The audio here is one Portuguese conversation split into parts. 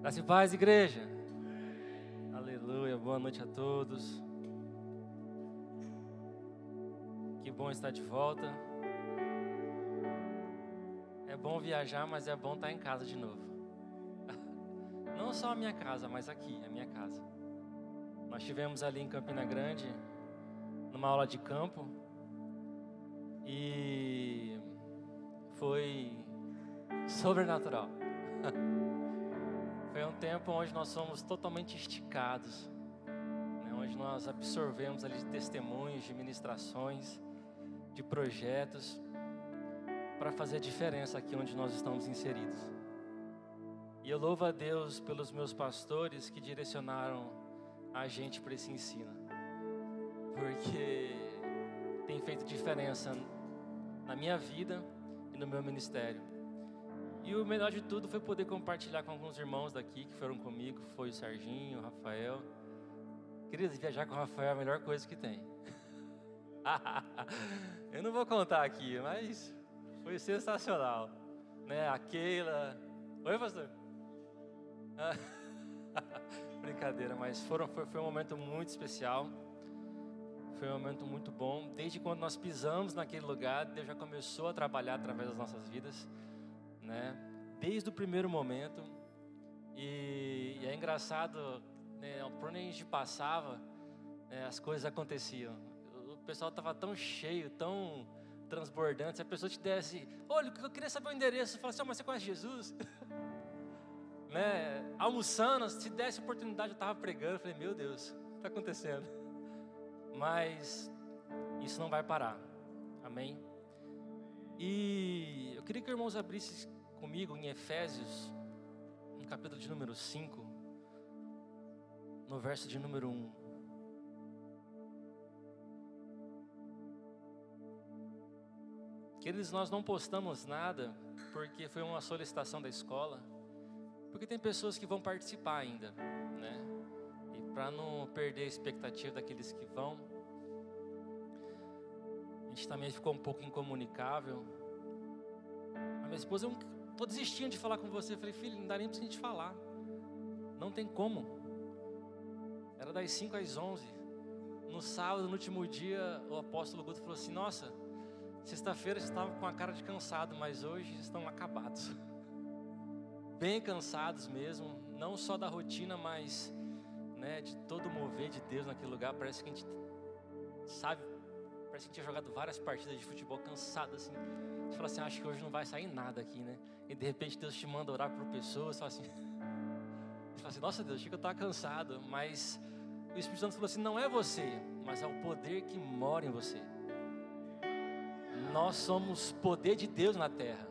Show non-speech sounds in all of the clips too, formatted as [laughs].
Graça e paz, igreja. Aleluia, boa noite a todos. Que bom estar de volta. É bom viajar, mas é bom estar em casa de novo. [laughs] Não só a minha casa, mas aqui, a minha casa. Nós tivemos ali em Campina Grande, numa aula de campo, e foi [laughs] sobrenatural. [laughs] Foi um tempo onde nós somos totalmente esticados, né? onde nós absorvemos ali testemunhos, de ministrações, de projetos, para fazer a diferença aqui onde nós estamos inseridos. E eu louvo a Deus pelos meus pastores que direcionaram a gente para esse ensino, porque tem feito diferença na minha vida e no meu ministério. E o melhor de tudo foi poder compartilhar com alguns irmãos daqui que foram comigo, foi o Serginho, o Rafael. Queridos, viajar com o Rafael é a melhor coisa que tem. [laughs] Eu não vou contar aqui, mas foi sensacional. Né? A Keila. Oi, pastor? [laughs] Brincadeira, mas foram, foi, foi um momento muito especial. Foi um momento muito bom. Desde quando nós pisamos naquele lugar, Deus já começou a trabalhar através das nossas vidas né? Desde o primeiro momento. E, e é engraçado, né? Por onde a gente passava, né, as coisas aconteciam. O pessoal estava tão cheio, tão transbordante. Se a pessoa te desse, olha, eu queria saber o endereço, eu falo assim, oh, mas você conhece Jesus? [laughs] né? Almoçando, se desse oportunidade, eu estava pregando. Eu falei, meu Deus, o que está acontecendo? [laughs] Mas isso não vai parar. Amém? E eu queria que os irmãos abrissem comigo em Efésios, no capítulo de número 5, no verso de número 1. Queridos, nós não postamos nada porque foi uma solicitação da escola, porque tem pessoas que vão participar ainda, né? E para não perder a expectativa daqueles que vão, a gente também ficou um pouco incomunicável. A minha esposa, eu estou desistindo de falar com você. Eu falei, filho, não dá nem para a gente falar. Não tem como. Era das 5 às 11. No sábado, no último dia, o apóstolo Guto falou assim: Nossa, sexta-feira estavam com a cara de cansado, mas hoje estão acabados. [laughs] Bem cansados mesmo, não só da rotina, mas né, de todo o mover de Deus naquele lugar. Parece que a gente sabe Parece que tinha jogado várias partidas de futebol cansado assim. Você fala assim, acho que hoje não vai sair nada aqui, né? E de repente Deus te manda orar por pessoas, você fala assim, [laughs] você fala assim, nossa Deus, achei que eu estava cansado, mas o Espírito Santo falou assim, não é você, mas é o poder que mora em você. Nós somos poder de Deus na terra.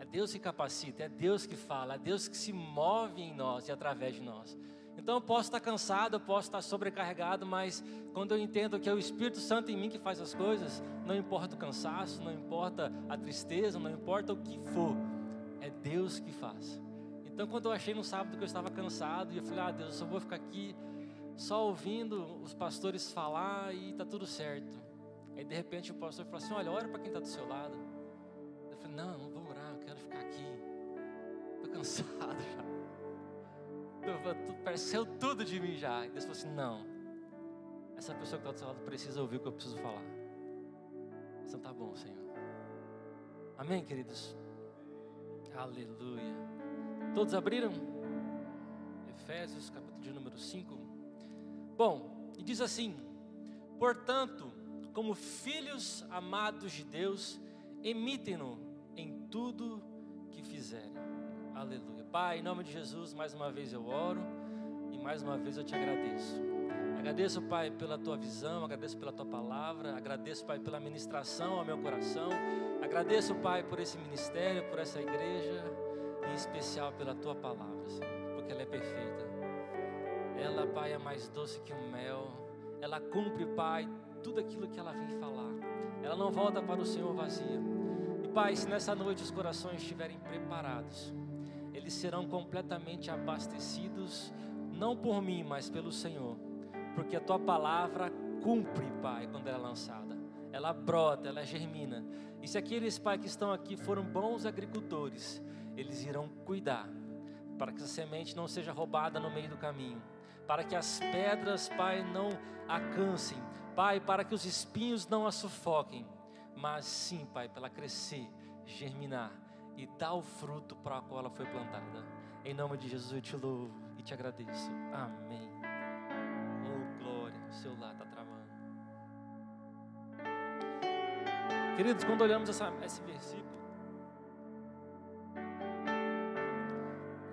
É Deus que capacita, é Deus que fala, é Deus que se move em nós e através de nós. Então eu posso estar cansado, eu posso estar sobrecarregado, mas quando eu entendo que é o Espírito Santo em mim que faz as coisas, não importa o cansaço, não importa a tristeza, não importa o que for, é Deus que faz. Então quando eu achei no sábado que eu estava cansado, e eu falei, ah Deus, eu só vou ficar aqui só ouvindo os pastores falar e está tudo certo. Aí de repente o pastor falou assim, olha, ora para quem está do seu lado. Eu falei, não, não vou orar, eu quero ficar aqui. Estou cansado [laughs] já pareceu tudo de mim já. E Deus falou assim: não, essa pessoa que está do seu lado precisa ouvir o que eu preciso falar. Então tá bom, Senhor. Amém, queridos? Aleluia. Todos abriram? Efésios, capítulo de número 5. Bom, e diz assim: Portanto, como filhos amados de Deus, imitem-no em tudo que fizerem. Aleluia. Pai, em nome de Jesus, mais uma vez eu oro e mais uma vez eu te agradeço. Agradeço, Pai, pela tua visão, agradeço pela tua palavra, agradeço, Pai, pela ministração ao meu coração, agradeço, Pai, por esse ministério, por essa igreja, em especial pela tua palavra, Senhor, porque ela é perfeita. Ela, Pai, é mais doce que o mel, ela cumpre, Pai, tudo aquilo que ela vem falar, ela não volta para o Senhor vazia. E, Pai, se nessa noite os corações estiverem preparados, eles serão completamente abastecidos, não por mim, mas pelo Senhor, porque a tua palavra cumpre, Pai, quando ela é lançada. Ela brota, ela germina. E se aqueles, Pai, que estão aqui foram bons agricultores, eles irão cuidar para que essa semente não seja roubada no meio do caminho, para que as pedras, Pai, não a cansem, Pai, para que os espinhos não a sufoquem, mas sim, Pai, para ela crescer, germinar e dar o fruto para o qual ela foi plantada. Em nome de Jesus eu te louvo e te agradeço. Amém. Oh, glória, o seu lar está travando. Queridos, quando olhamos essa, esse versículo,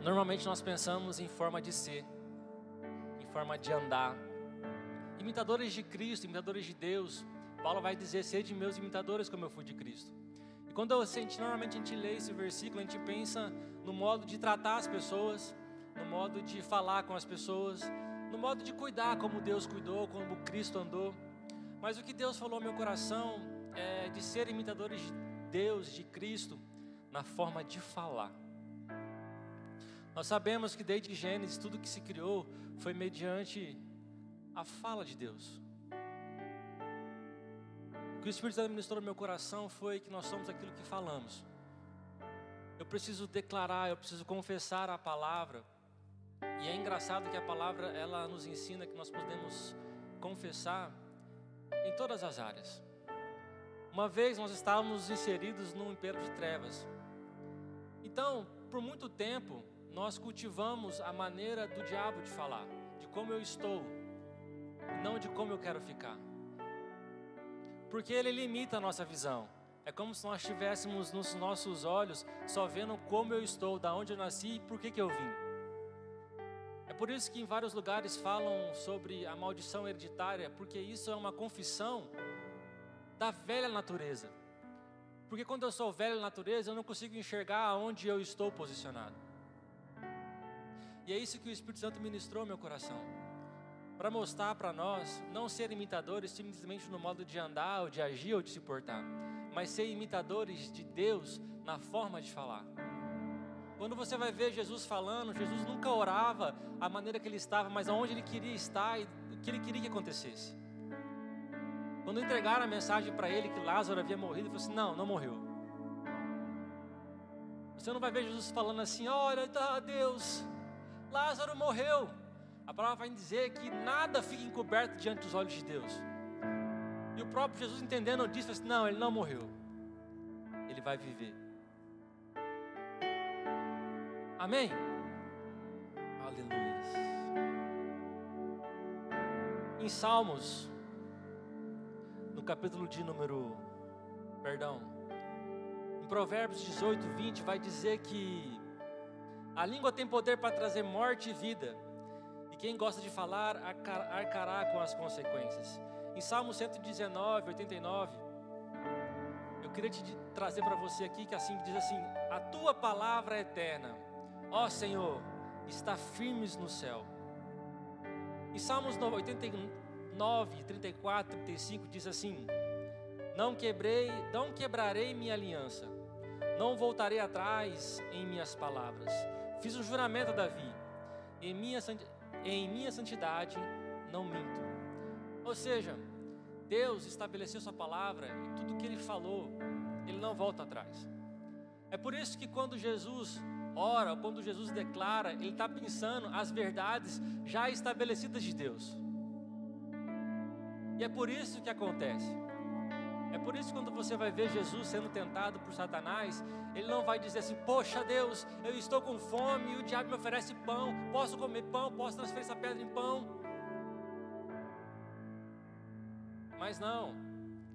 Normalmente nós pensamos em forma de ser, em forma de andar. Imitadores de Cristo, imitadores de Deus. Paulo vai dizer: sede meus imitadores como eu fui de Cristo. Quando a gente, normalmente a gente lê esse versículo, a gente pensa no modo de tratar as pessoas, no modo de falar com as pessoas, no modo de cuidar como Deus cuidou, como Cristo andou. Mas o que Deus falou ao meu coração é de ser imitadores de Deus, de Cristo, na forma de falar. Nós sabemos que desde Gênesis tudo que se criou foi mediante a fala de Deus. Que o Espírito Santo ministrou no meu coração foi que nós somos aquilo que falamos. Eu preciso declarar, eu preciso confessar a palavra. E é engraçado que a palavra ela nos ensina que nós podemos confessar em todas as áreas. Uma vez nós estávamos inseridos num império de trevas. Então, por muito tempo, nós cultivamos a maneira do diabo de falar, de como eu estou, não de como eu quero ficar. Porque ele limita a nossa visão. É como se nós estivéssemos nos nossos olhos só vendo como eu estou, da onde eu nasci e por que, que eu vim. É por isso que em vários lugares falam sobre a maldição hereditária, porque isso é uma confissão da velha natureza. Porque quando eu sou velha natureza, eu não consigo enxergar aonde eu estou posicionado. E é isso que o Espírito Santo ministrou ao meu coração. Para mostrar para nós não ser imitadores simplesmente no modo de andar, ou de agir, ou de se portar, mas ser imitadores de Deus na forma de falar. Quando você vai ver Jesus falando, Jesus nunca orava a maneira que ele estava, mas aonde ele queria estar e o que ele queria que acontecesse. Quando entregaram a mensagem para ele que Lázaro havia morrido, ele falou assim: Não, não morreu. Você não vai ver Jesus falando assim: Olha, tá, Deus, Lázaro morreu. A palavra vai dizer que nada fica encoberto diante dos olhos de Deus. E o próprio Jesus entendendo disso, assim, não, ele não morreu. Ele vai viver. Amém? Aleluia. Em Salmos, no capítulo de número, perdão, em Provérbios 18, 20, vai dizer que a língua tem poder para trazer morte e vida. Quem gosta de falar arcará com as consequências. Em Salmo 119, 89, eu queria te trazer para você aqui que assim diz assim: A tua palavra é eterna, ó Senhor, está firmes no céu. Em Salmos 89, 34, 35 diz assim: Não quebrei, não quebrarei minha aliança, não voltarei atrás em minhas palavras. Fiz um juramento a Davi, em minha, em minha santidade não minto. Ou seja, Deus estabeleceu Sua palavra e tudo que Ele falou, Ele não volta atrás. É por isso que quando Jesus ora, quando Jesus declara, Ele está pensando as verdades já estabelecidas de Deus. E é por isso que acontece. É por isso que quando você vai ver Jesus sendo tentado por Satanás, ele não vai dizer assim: Poxa Deus, eu estou com fome e o diabo me oferece pão, posso comer pão, posso transferir essa pedra em pão. Mas não,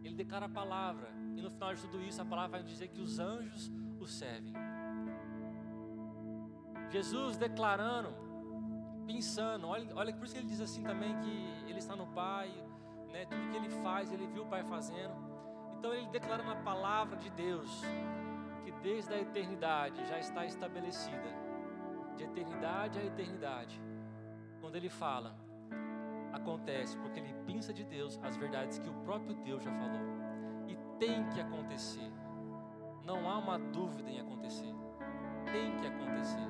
ele declara a palavra, e no final de tudo isso, a palavra vai dizer que os anjos o servem. Jesus declarando, pensando, olha, olha por isso que ele diz assim também que ele está no Pai, né, tudo que ele faz, ele viu o Pai fazendo. Então ele declara na palavra de Deus que desde a eternidade já está estabelecida, de eternidade a eternidade. Quando ele fala, acontece porque ele pensa de Deus as verdades que o próprio Deus já falou. E tem que acontecer. Não há uma dúvida em acontecer. Tem que acontecer.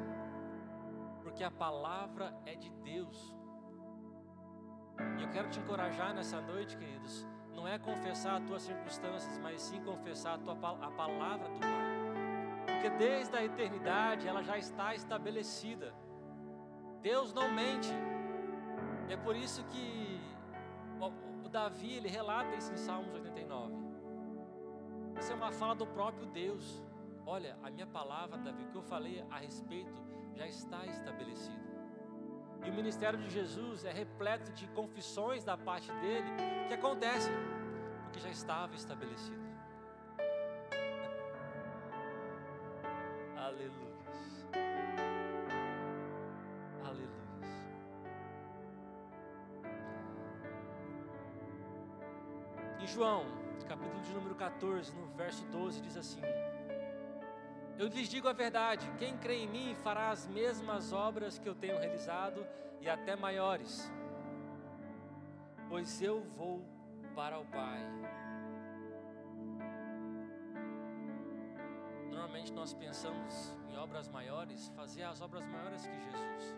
Porque a palavra é de Deus. E eu quero te encorajar nessa noite, queridos, não é confessar as tuas circunstâncias, mas sim confessar a, tua, a palavra do Pai. Porque desde a eternidade ela já está estabelecida. Deus não mente. É por isso que o Davi ele relata isso em Salmos 89. Isso é uma fala do próprio Deus. Olha, a minha palavra, Davi, que eu falei a respeito já está estabelecido. E o ministério de Jesus é repleto de confissões da parte dele que acontecem, porque já estava estabelecido. Aleluia. Aleluia. Em João, capítulo de número 14, no verso 12, diz assim: eu lhes digo a verdade: quem crê em mim fará as mesmas obras que eu tenho realizado e até maiores, pois eu vou para o Pai. Normalmente nós pensamos em obras maiores, fazer as obras maiores que Jesus.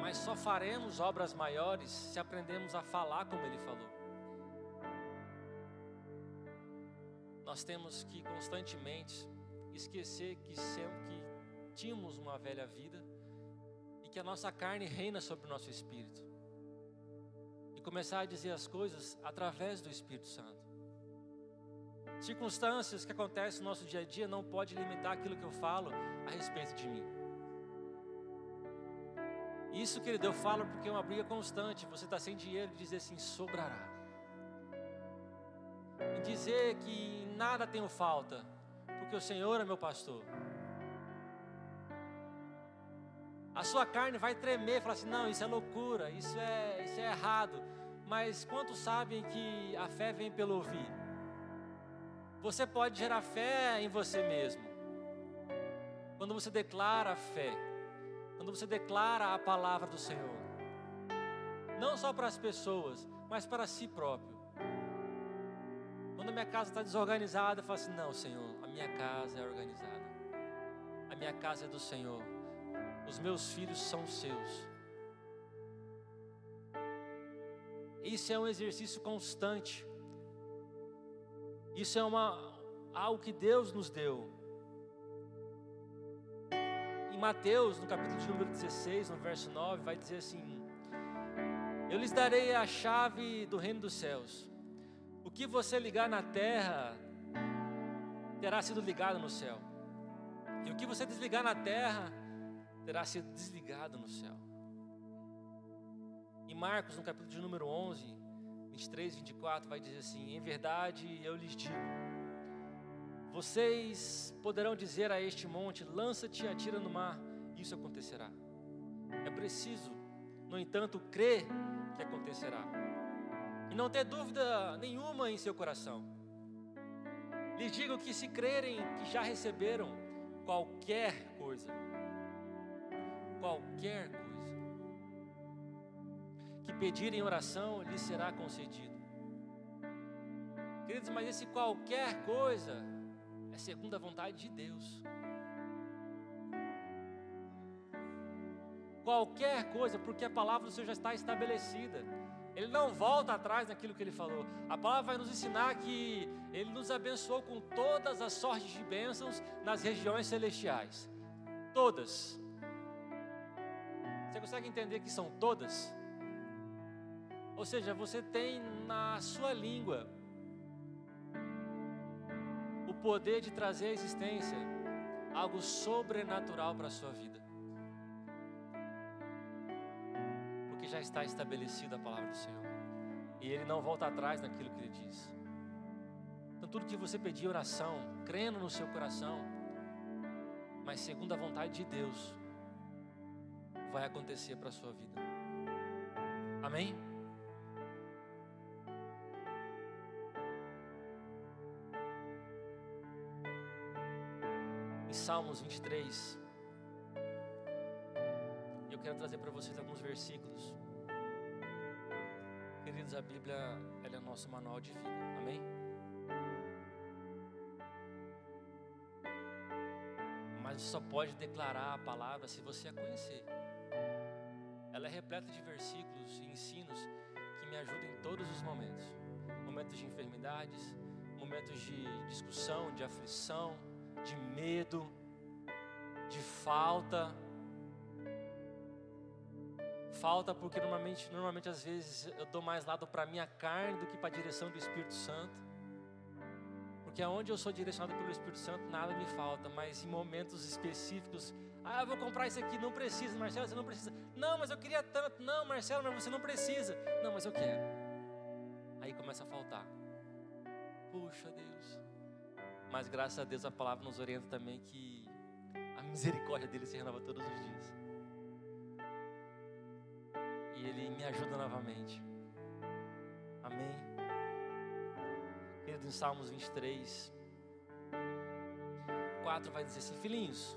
Mas só faremos obras maiores se aprendemos a falar como Ele falou. Nós temos que constantemente esquecer que, que tínhamos uma velha vida e que a nossa carne reina sobre o nosso espírito. E começar a dizer as coisas através do Espírito Santo. Circunstâncias que acontecem no nosso dia a dia não pode limitar aquilo que eu falo a respeito de mim. Isso, querido, eu falo porque é uma briga constante. Você está sem dinheiro e dizer assim: sobrará. E dizer que nada tenho falta porque o Senhor é meu pastor. A sua carne vai tremer, falar assim: não, isso é loucura, isso é, isso é errado. Mas quantos sabem que a fé vem pelo ouvir? Você pode gerar fé em você mesmo. Quando você declara a fé, quando você declara a palavra do Senhor, não só para as pessoas, mas para si próprio. Quando a minha casa está desorganizada, eu falo assim: não, Senhor, minha casa é organizada. A minha casa é do Senhor. Os meus filhos são seus. Isso é um exercício constante. Isso é uma algo que Deus nos deu. Em Mateus, no capítulo de número 16, no verso 9, vai dizer assim: Eu lhes darei a chave do reino dos céus. O que você ligar na terra terá sido ligado no céu. E o que você desligar na terra terá sido desligado no céu. Em Marcos, no capítulo de número 11, 23, 24, vai dizer assim: Em verdade eu lhes digo, vocês poderão dizer a este monte: lança-te e atira no mar, isso acontecerá. É preciso, no entanto, crer que acontecerá. E não ter dúvida nenhuma em seu coração. Lhes digo que se crerem que já receberam qualquer coisa, qualquer coisa, que pedirem oração, lhes será concedido. Queridos, mas esse qualquer coisa é segundo a vontade de Deus. Qualquer coisa, porque a palavra do Senhor já está estabelecida. Ele não volta atrás naquilo que ele falou. A palavra vai nos ensinar que ele nos abençoou com todas as sortes de bênçãos nas regiões celestiais. Todas. Você consegue entender que são todas? Ou seja, você tem na sua língua o poder de trazer à existência algo sobrenatural para a sua vida. Já está estabelecida a palavra do Senhor. E Ele não volta atrás naquilo que Ele diz. Então, tudo que você pedir oração, crendo no seu coração, mas segundo a vontade de Deus, vai acontecer para a sua vida. Amém? Em Salmos 23, eu quero trazer para vocês alguns versículos. Queridos, a Bíblia ela é nosso manual de vida. Amém? Mas você só pode declarar a palavra se você a conhecer. Ela é repleta de versículos e ensinos que me ajudam em todos os momentos. Momentos de enfermidades, momentos de discussão, de aflição, de medo, de falta. Falta porque normalmente, normalmente às vezes eu dou mais lado para minha carne do que para a direção do Espírito Santo. Porque aonde eu sou direcionado pelo Espírito Santo, nada me falta, mas em momentos específicos, ah, eu vou comprar isso aqui, não precisa, Marcelo, você não precisa. Não, mas eu queria tanto. Não, Marcelo, mas você não precisa. Não, mas eu quero. Aí começa a faltar. Puxa Deus. Mas graças a Deus a palavra nos orienta também que a misericórdia dele se renova todos os dias. E ele me ajuda novamente. Amém. Querido, em Salmos 23, 4 vai dizer assim: Filhinhos,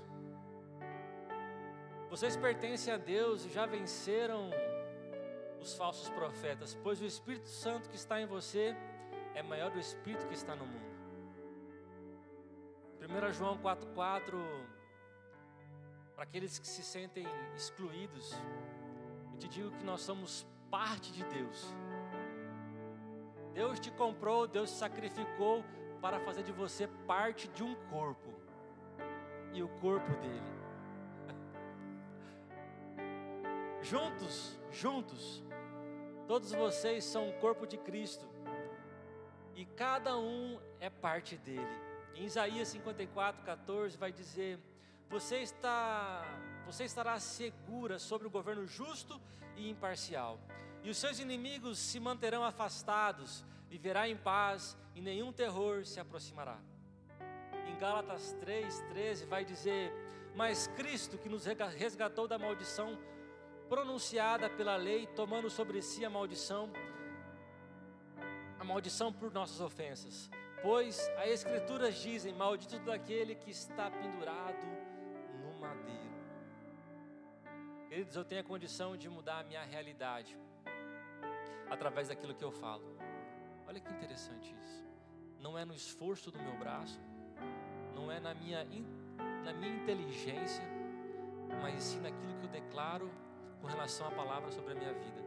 vocês pertencem a Deus e já venceram os falsos profetas, pois o Espírito Santo que está em você é maior do Espírito que está no mundo. 1 João 4,4 Para aqueles que se sentem excluídos, te digo que nós somos parte de Deus. Deus te comprou, Deus te sacrificou para fazer de você parte de um corpo e o corpo dele. [laughs] juntos, juntos, todos vocês são o corpo de Cristo e cada um é parte dele. Em Isaías 54, 14 vai dizer: Você está, você estará segura sobre o governo justo e imparcial, e os seus inimigos se manterão afastados, viverá em paz e nenhum terror se aproximará. Em Gálatas 3:13 vai dizer: Mas Cristo que nos resgatou da maldição pronunciada pela lei, tomando sobre si a maldição, a maldição por nossas ofensas. Pois as Escrituras dizem: Maldito daquele que está pendurado no madeiro. Queridos, eu tenho a condição de mudar a minha realidade através daquilo que eu falo. Olha que interessante isso. Não é no esforço do meu braço, não é na minha, na minha inteligência, mas sim naquilo que eu declaro com relação à palavra sobre a minha vida.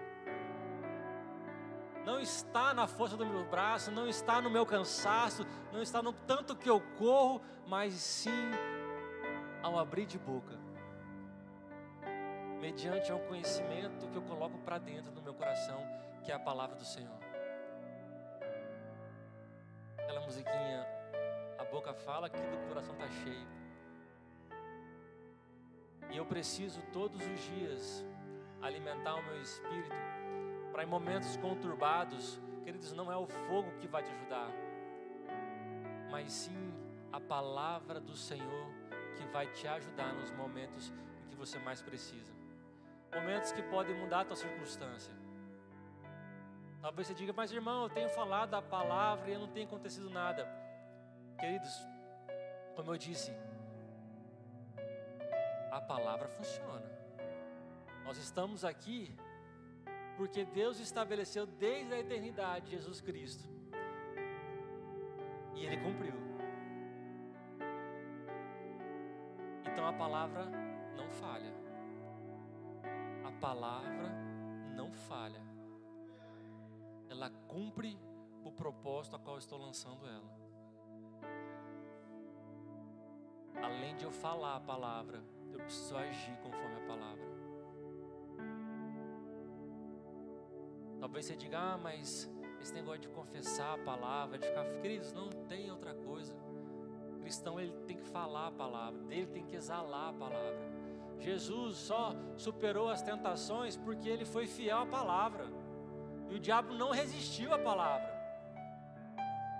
Não está na força do meu braço, não está no meu cansaço, não está no tanto que eu corro, mas sim ao abrir de boca, mediante ao conhecimento que eu coloco para dentro do meu coração, que é a palavra do Senhor. Aquela musiquinha, a boca fala que do coração está cheio. E eu preciso todos os dias alimentar o meu espírito, para em momentos conturbados, queridos, não é o fogo que vai te ajudar, mas sim a palavra do Senhor que vai te ajudar nos momentos em que você mais precisa. Momentos que podem mudar a tua circunstância. Talvez você diga, mas irmão, eu tenho falado a palavra e não tem acontecido nada. Queridos, como eu disse, a palavra funciona. Nós estamos aqui porque Deus estabeleceu desde a eternidade Jesus Cristo. E Ele cumpriu. Então a palavra palavra não falha. Ela cumpre o propósito a qual estou lançando ela. Além de eu falar a palavra, eu preciso agir conforme a palavra. Talvez você diga, ah, mas esse negócio de confessar a palavra, de ficar, queridos, não tem outra coisa. O cristão ele tem que falar a palavra, dele tem que exalar a palavra. Jesus só superou as tentações porque ele foi fiel à palavra. E o diabo não resistiu à palavra.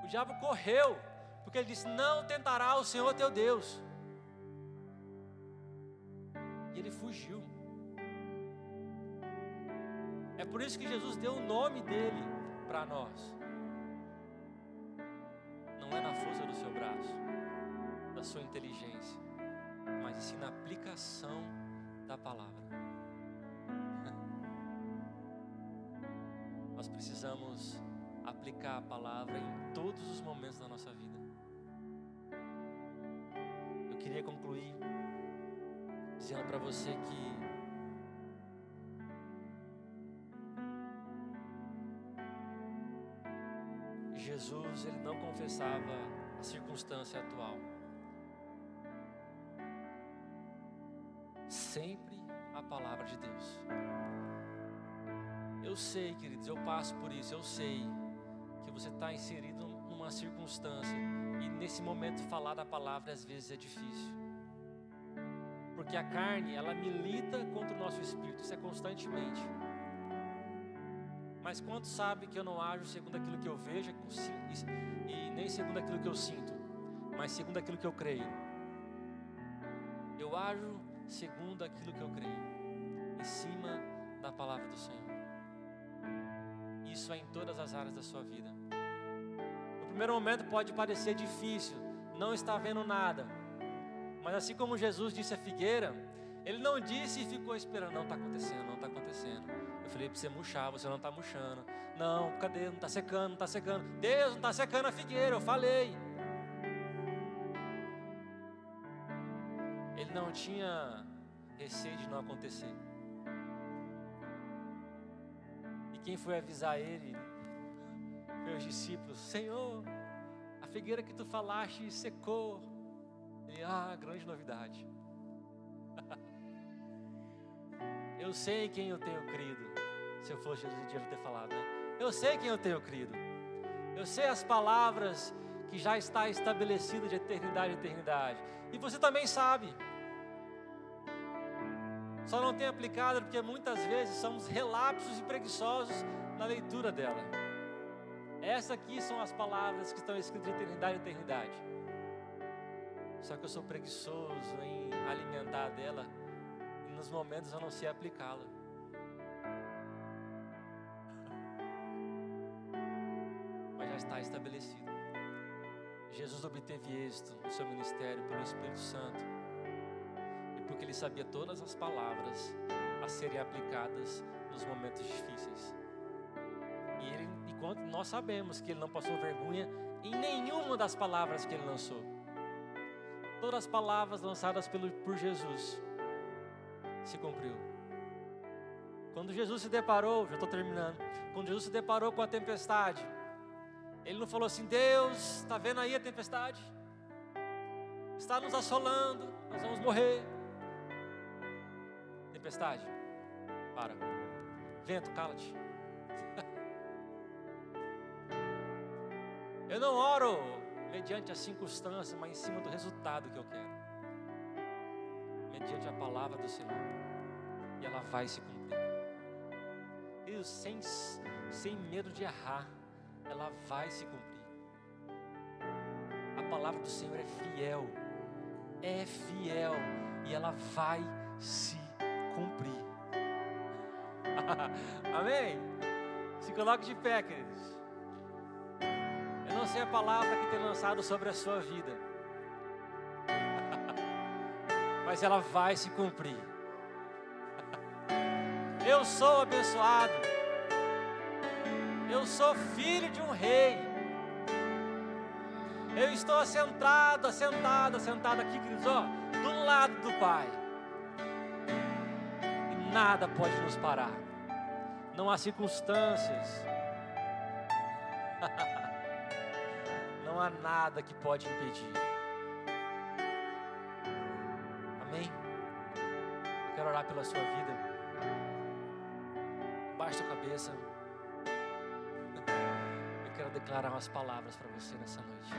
O diabo correu, porque ele disse: Não tentará o Senhor teu Deus. E ele fugiu. É por isso que Jesus deu o nome dele para nós. Não é na força do seu braço, da sua inteligência, mas sim na aplicação da palavra. [laughs] Nós precisamos aplicar a palavra em todos os momentos da nossa vida. Eu queria concluir dizendo para você que Jesus ele não confessava a circunstância atual. Sempre a palavra de Deus. Eu sei, queridos, eu passo por isso, eu sei que você está inserido numa circunstância e nesse momento falar da palavra às vezes é difícil. Porque a carne, ela milita contra o nosso espírito, isso é constantemente. Mas quanto sabe que eu não ajo segundo aquilo que eu vejo e nem segundo aquilo que eu sinto, mas segundo aquilo que eu creio? Eu ajo segundo aquilo que eu creio, em cima da palavra do Senhor. Isso é em todas as áreas da sua vida. No primeiro momento pode parecer difícil, não está vendo nada. Mas assim como Jesus disse à figueira, ele não disse e ficou esperando, não está acontecendo, não está acontecendo. Eu falei para você murchar, você não está murchando. Não, cadê? Não está secando, não está secando. Deus não está secando a figueira, eu falei. Ele não tinha receio de não acontecer. E quem foi avisar ele? Meus discípulos, Senhor, a figueira que tu falaste secou. Ele, ah, grande novidade. [laughs] Eu sei quem eu tenho crido. Se eu fosse Jesus, eu ter falado, né? Eu sei quem eu tenho crido. Eu sei as palavras que já está estabelecido de eternidade em eternidade. E você também sabe. Só não tem aplicado porque muitas vezes somos relapsos e preguiçosos na leitura dela. Essas aqui são as palavras que estão escritas de eternidade em eternidade. Só que eu sou preguiçoso em alimentar dela nos momentos eu não sei aplicá-la. [laughs] Mas já está estabelecido. Jesus obteve êxito no seu ministério pelo Espírito Santo. Porque ele sabia todas as palavras a serem aplicadas nos momentos difíceis. E ele, enquanto nós sabemos que ele não passou vergonha em nenhuma das palavras que ele lançou. Todas as palavras lançadas pelo, por Jesus se cumpriu. Quando Jesus se deparou, já estou terminando. Quando Jesus se deparou com a tempestade, ele não falou assim: Deus, está vendo aí a tempestade? Está nos assolando, nós vamos morrer. Tempestade, para. Vento, cala-te. [laughs] Eu não oro mediante as circunstâncias, mas em cima do resultado que eu quero mediante a palavra do Senhor. E ela vai se cumprir. E sem, sem medo de errar, ela vai se cumprir. A palavra do Senhor é fiel. É fiel. E ela vai se cumprir. [laughs] Amém? Se coloque de pé, queridos. Eu não sei a palavra que tem lançado sobre a sua vida [laughs] mas ela vai se cumprir. [laughs] Eu sou abençoado. Eu sou filho de um rei. Eu estou assentado, assentado, assentado aqui, queridos, ó, do lado do Pai. Nada pode nos parar. Não há circunstâncias. [laughs] Não há nada que pode impedir. quero orar pela sua vida. Baixa a cabeça. Eu quero declarar umas palavras para você nessa noite.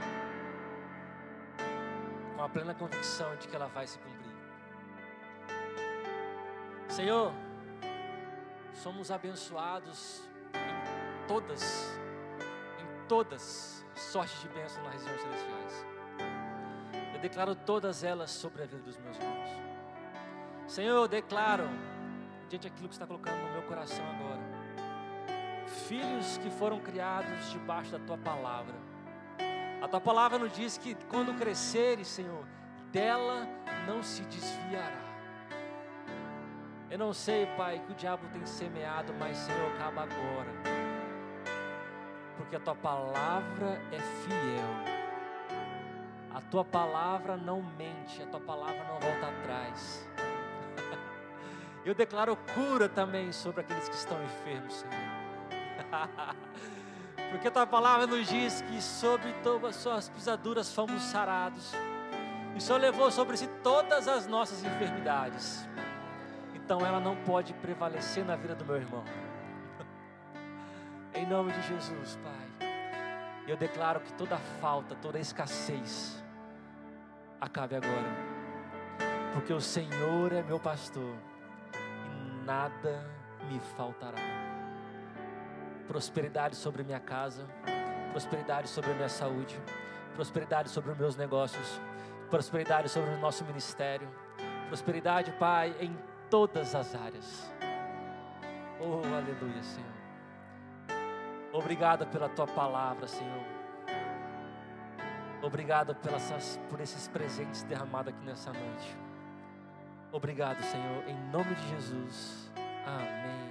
Com a plena convicção de que ela vai se cumprir. Senhor, somos abençoados em todas, em todas sortes de bênçãos nas regiões celestiais. Eu declaro todas elas sobre a vida dos meus irmãos. Senhor, eu declaro, diante daquilo que está colocando no meu coração agora, filhos que foram criados debaixo da tua palavra. A tua palavra nos diz que quando cresceres, Senhor, dela não se desviará. Eu não sei, Pai, que o diabo tem semeado, mas, Senhor, acaba agora. Porque a tua palavra é fiel. A tua palavra não mente, a tua palavra não volta atrás. [laughs] Eu declaro cura também sobre aqueles que estão enfermos, Senhor. [laughs] Porque a tua palavra nos diz que sobre todas as suas pisaduras fomos sarados. E o Senhor levou sobre si todas as nossas enfermidades. Então ela não pode prevalecer na vida do meu irmão. [laughs] em nome de Jesus, Pai. Eu declaro que toda falta, toda escassez acabe agora. Porque o Senhor é meu pastor e nada me faltará. Prosperidade sobre minha casa, prosperidade sobre minha saúde, prosperidade sobre meus negócios, prosperidade sobre o nosso ministério, prosperidade, Pai, em todas as áreas. Oh, aleluia, Senhor. Obrigado pela tua palavra, Senhor. Obrigado pelas, por esses presentes derramados aqui nessa noite. Obrigado, Senhor, em nome de Jesus. Amém.